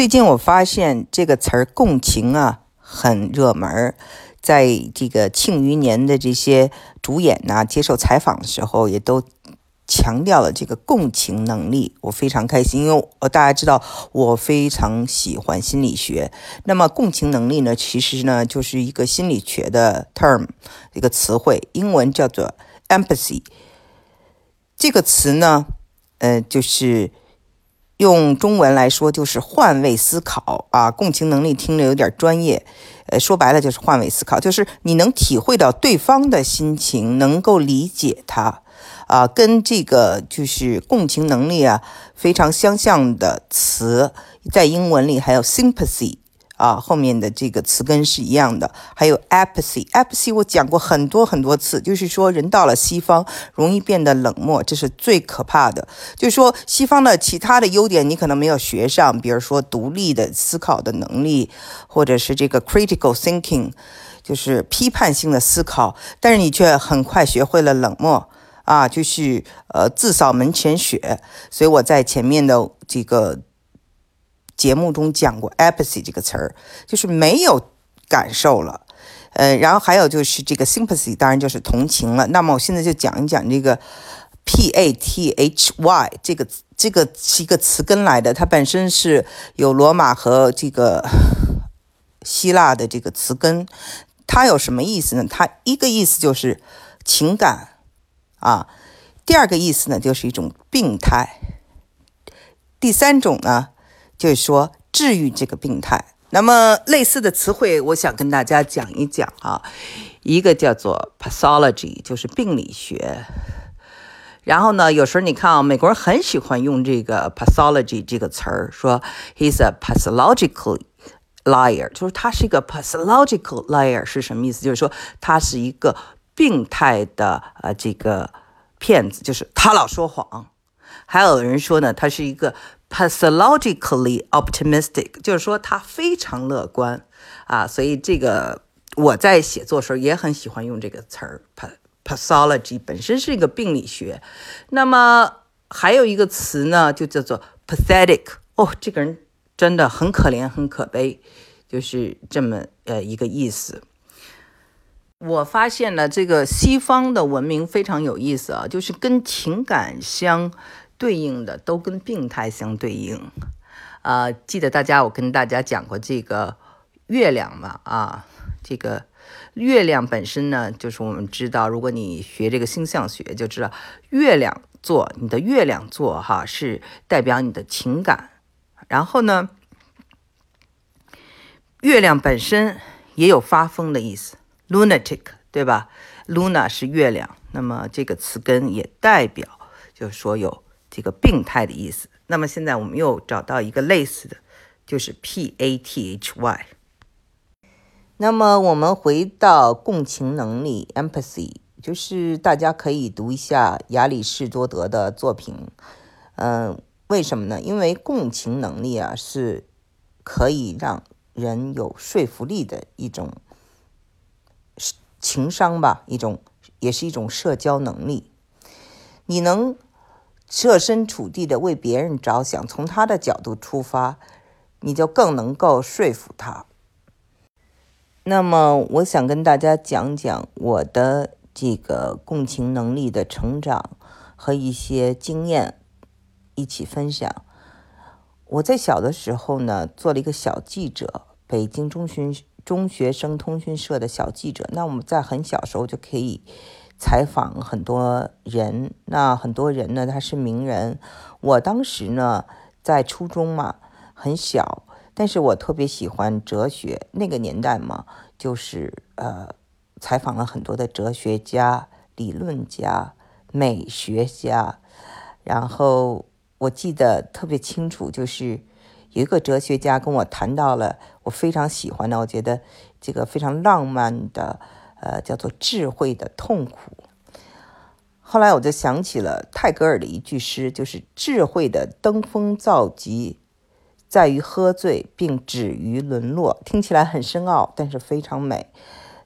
最近我发现这个词儿“共情”啊很热门，在这个《庆余年》的这些主演呐接受采访的时候，也都强调了这个共情能力。我非常开心，因为大家知道我非常喜欢心理学。那么共情能力呢，其实呢就是一个心理学的 term，一个词汇，英文叫做 empathy。这个词呢，呃，就是。用中文来说就是换位思考啊，共情能力听着有点专业，呃，说白了就是换位思考，就是你能体会到对方的心情，能够理解他，啊，跟这个就是共情能力啊非常相像的词，在英文里还有 sympathy。啊，后面的这个词根是一样的。还有 apathy，apathy 我讲过很多很多次，就是说人到了西方容易变得冷漠，这是最可怕的。就是说西方的其他的优点你可能没有学上，比如说独立的思考的能力，或者是这个 critical thinking，就是批判性的思考，但是你却很快学会了冷漠啊，就是呃自扫门前雪。所以我在前面的这个。节目中讲过 apathy 这个词儿，就是没有感受了。呃，然后还有就是这个 sympathy，当然就是同情了。那么我现在就讲一讲这个 pathy 这个这个是一个词根来的，它本身是有罗马和这个希腊的这个词根。它有什么意思呢？它一个意思就是情感啊，第二个意思呢就是一种病态，第三种呢。就是说治愈这个病态，那么类似的词汇，我想跟大家讲一讲啊。一个叫做 pathology，就是病理学。然后呢，有时候你看啊，美国人很喜欢用这个 pathology 这个词儿，说 he's a pathological liar，就是他是一个 pathological liar 是什么意思？就是说他是一个病态的呃这个骗子，就是他老说谎。还有人说呢，他是一个。Pathologically optimistic，就是说他非常乐观啊，所以这个我在写作时候也很喜欢用这个词儿。pathology 本身是一个病理学，那么还有一个词呢，就叫做 pathetic。哦，这个人真的很可怜，很可悲，就是这么呃一个意思。我发现了这个西方的文明非常有意思啊，就是跟情感相。对应的都跟病态相对应，啊，记得大家我跟大家讲过这个月亮嘛，啊，这个月亮本身呢，就是我们知道，如果你学这个星象学，就知道月亮座，你的月亮座哈是代表你的情感，然后呢，月亮本身也有发疯的意思，lunatic，对吧？luna 是月亮，那么这个词根也代表，就是说有。这个病态的意思。那么现在我们又找到一个类似的，就是 p a t h y。那么我们回到共情能力 （empathy），就是大家可以读一下亚里士多德的作品。嗯，为什么呢？因为共情能力啊，是可以让人有说服力的一种情商吧，一种也是一种社交能力。你能。设身处地的为别人着想，从他的角度出发，你就更能够说服他。那么，我想跟大家讲讲我的这个共情能力的成长和一些经验，一起分享。我在小的时候呢，做了一个小记者，北京中学中学生通讯社的小记者。那我们在很小时候就可以。采访很多人，那很多人呢，他是名人。我当时呢，在初中嘛，很小，但是我特别喜欢哲学。那个年代嘛，就是呃，采访了很多的哲学家、理论家、美学家。然后我记得特别清楚，就是有一个哲学家跟我谈到了我非常喜欢的，我觉得这个非常浪漫的。呃，叫做智慧的痛苦。后来我就想起了泰戈尔的一句诗，就是“智慧的登峰造极，在于喝醉并止于沦落”。听起来很深奥，但是非常美。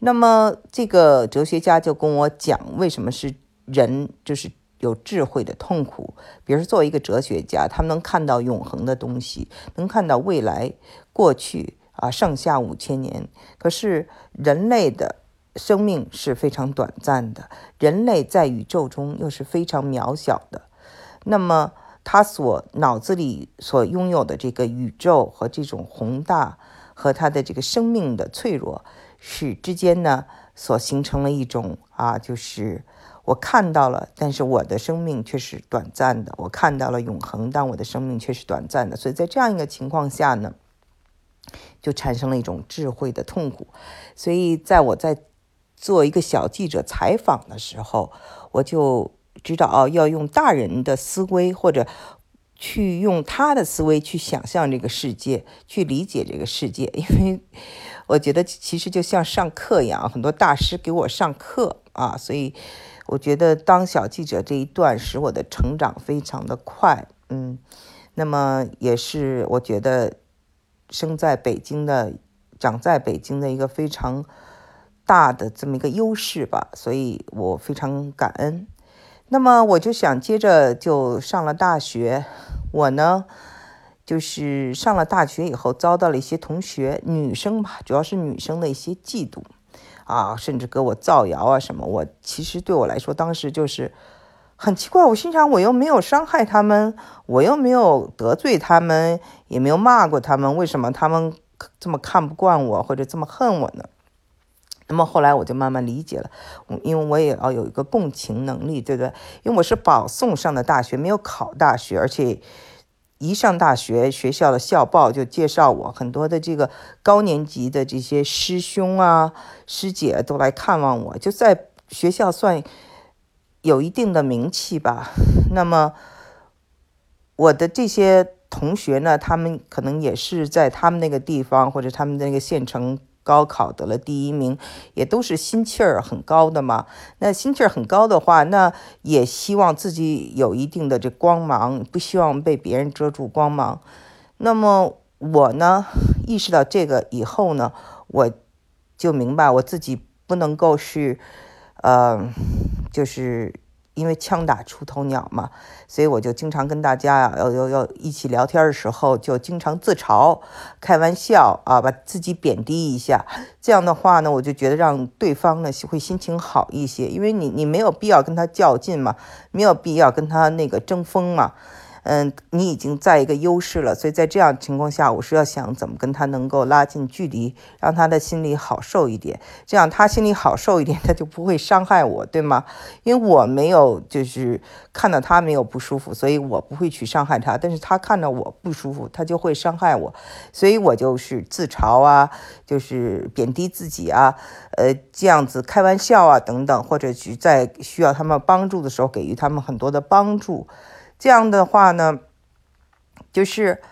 那么这个哲学家就跟我讲，为什么是人就是有智慧的痛苦。比如说，作为一个哲学家，他们能看到永恒的东西，能看到未来、过去啊，上下五千年。可是人类的生命是非常短暂的，人类在宇宙中又是非常渺小的。那么，他所脑子里所拥有的这个宇宙和这种宏大，和他的这个生命的脆弱，是之间呢，所形成了一种啊，就是我看到了，但是我的生命却是短暂的；我看到了永恒，但我的生命却是短暂的。所以在这样一个情况下呢，就产生了一种智慧的痛苦。所以在我在做一个小记者采访的时候，我就。知道啊，要用大人的思维，或者去用他的思维去想象这个世界，去理解这个世界。因为我觉得其实就像上课一样，很多大师给我上课啊，所以我觉得当小记者这一段使我的成长非常的快。嗯，那么也是我觉得生在北京的、长在北京的一个非常大的这么一个优势吧，所以我非常感恩。那么我就想接着就上了大学，我呢就是上了大学以后遭到了一些同学女生吧，主要是女生的一些嫉妒啊，甚至给我造谣啊什么。我其实对我来说当时就是很奇怪，我心想我又没有伤害他们，我又没有得罪他们，也没有骂过他们，为什么他们这么看不惯我或者这么恨我呢？那么后来我就慢慢理解了，因为我也要有一个共情能力，对不对？因为我是保送上的大学，没有考大学，而且一上大学，学校的校报就介绍我，很多的这个高年级的这些师兄啊、师姐都来看望我，就在学校算有一定的名气吧。那么我的这些同学呢，他们可能也是在他们那个地方或者他们那个县城。高考得了第一名，也都是心气儿很高的嘛。那心气儿很高的话，那也希望自己有一定的这光芒，不希望被别人遮住光芒。那么我呢，意识到这个以后呢，我就明白我自己不能够是，呃，就是。因为枪打出头鸟嘛，所以我就经常跟大家啊，要要要一起聊天的时候，就经常自嘲、开玩笑啊，把自己贬低一下。这样的话呢，我就觉得让对方呢会心情好一些，因为你你没有必要跟他较劲嘛，没有必要跟他那个争锋嘛。嗯，你已经在一个优势了，所以在这样情况下，我是要想怎么跟他能够拉近距离，让他的心里好受一点，这样他心里好受一点，他就不会伤害我，对吗？因为我没有就是看到他没有不舒服，所以我不会去伤害他，但是他看到我不舒服，他就会伤害我，所以我就是自嘲啊，就是贬低自己啊，呃，这样子开玩笑啊等等，或者去在需要他们帮助的时候给予他们很多的帮助。这样的话呢，就是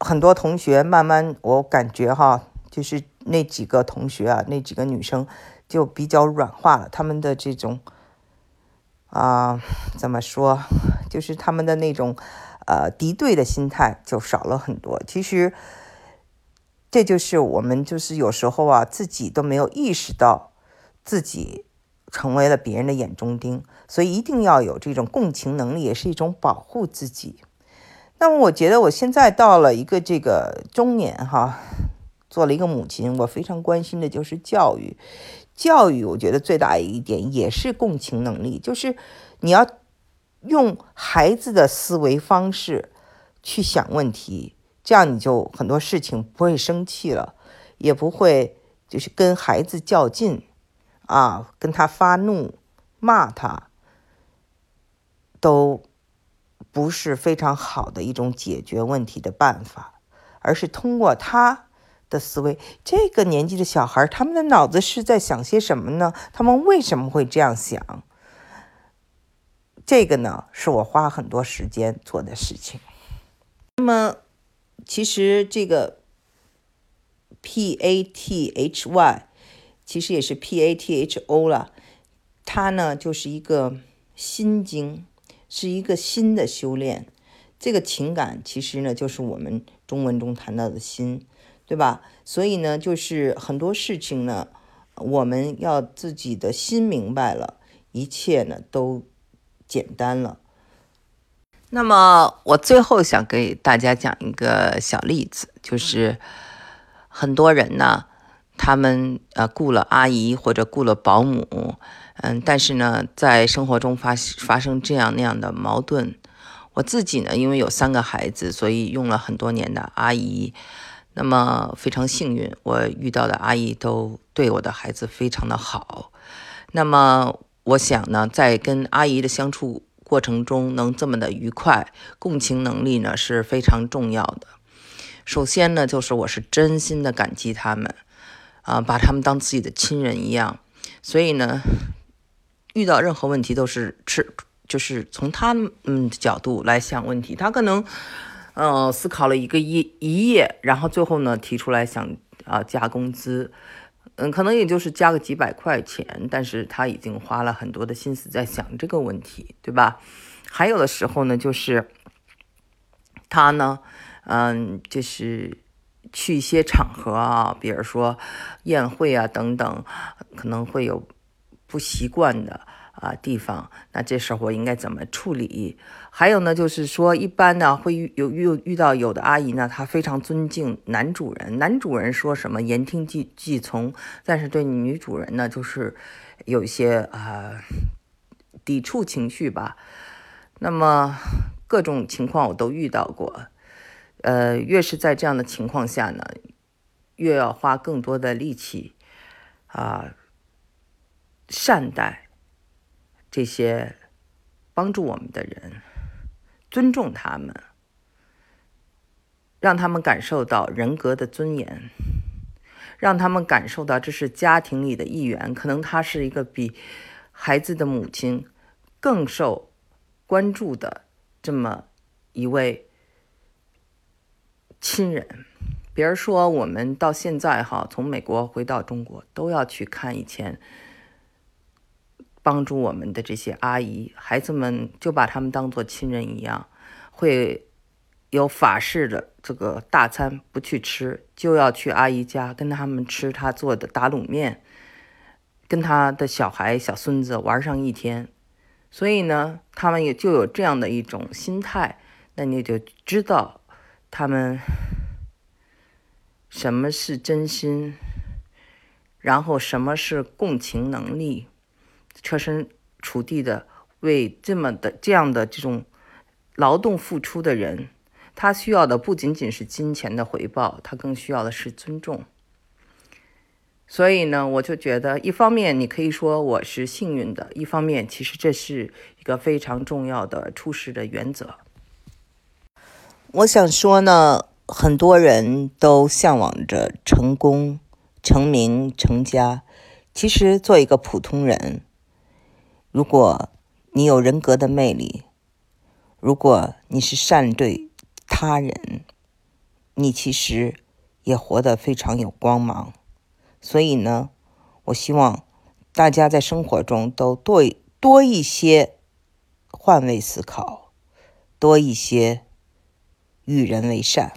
很多同学慢慢，我感觉哈，就是那几个同学啊，那几个女生就比较软化了，他们的这种啊，怎么说，就是他们的那种呃敌对的心态就少了很多。其实这就是我们就是有时候啊，自己都没有意识到自己。成为了别人的眼中钉，所以一定要有这种共情能力，也是一种保护自己。那么，我觉得我现在到了一个这个中年哈，做了一个母亲，我非常关心的就是教育。教育，我觉得最大一点也是共情能力，就是你要用孩子的思维方式去想问题，这样你就很多事情不会生气了，也不会就是跟孩子较劲。啊，跟他发怒、骂他，都不是非常好的一种解决问题的办法，而是通过他的思维，这个年纪的小孩，他们的脑子是在想些什么呢？他们为什么会这样想？这个呢，是我花很多时间做的事情。那么，其实这个 P A T H Y。其实也是 P A T H O 了，它呢就是一个心经，是一个心的修炼。这个情感其实呢就是我们中文中谈到的心，对吧？所以呢，就是很多事情呢，我们要自己的心明白了，一切呢都简单了。那么，我最后想给大家讲一个小例子，就是很多人呢，他们呃雇了阿姨或者雇了保姆，嗯，但是呢，在生活中发发生这样那样的矛盾。我自己呢，因为有三个孩子，所以用了很多年的阿姨。那么非常幸运，我遇到的阿姨都对我的孩子非常的好。那么我想呢，在跟阿姨的相处过程中，能这么的愉快，共情能力呢是非常重要的。首先呢，就是我是真心的感激他们，啊，把他们当自己的亲人一样。所以呢，遇到任何问题都是吃。就是从他们的角度来想问题，他可能，呃，思考了一个一一夜，然后最后呢提出来想啊加工资，嗯，可能也就是加个几百块钱，但是他已经花了很多的心思在想这个问题，对吧？还有的时候呢，就是他呢，嗯，就是去一些场合啊，比如说宴会啊等等，可能会有不习惯的。啊，地方，那这时候我应该怎么处理？还有呢，就是说，一般呢会有遇遇到有的阿姨呢，她非常尊敬男主人，男主人说什么言听计计从，但是对女主人呢，就是有一些啊抵触情绪吧。那么各种情况我都遇到过，呃，越是在这样的情况下呢，越要花更多的力气啊，善待。这些帮助我们的人，尊重他们，让他们感受到人格的尊严，让他们感受到这是家庭里的一员。可能他是一个比孩子的母亲更受关注的这么一位亲人。比如说，我们到现在哈，从美国回到中国，都要去看以前。帮助我们的这些阿姨，孩子们就把他们当做亲人一样，会有法式的这个大餐不去吃，就要去阿姨家跟他们吃她做的打卤面，跟他的小孩小孙子玩上一天。所以呢，他们也就有这样的一种心态，那你就知道他们什么是真心，然后什么是共情能力。设身处地的为这么的这样的这种劳动付出的人，他需要的不仅仅是金钱的回报，他更需要的是尊重。所以呢，我就觉得，一方面你可以说我是幸运的，一方面其实这是一个非常重要的处事的原则。我想说呢，很多人都向往着成功、成名、成家，其实做一个普通人。如果你有人格的魅力，如果你是善对他人，你其实也活得非常有光芒。所以呢，我希望大家在生活中都多多一些换位思考，多一些与人为善。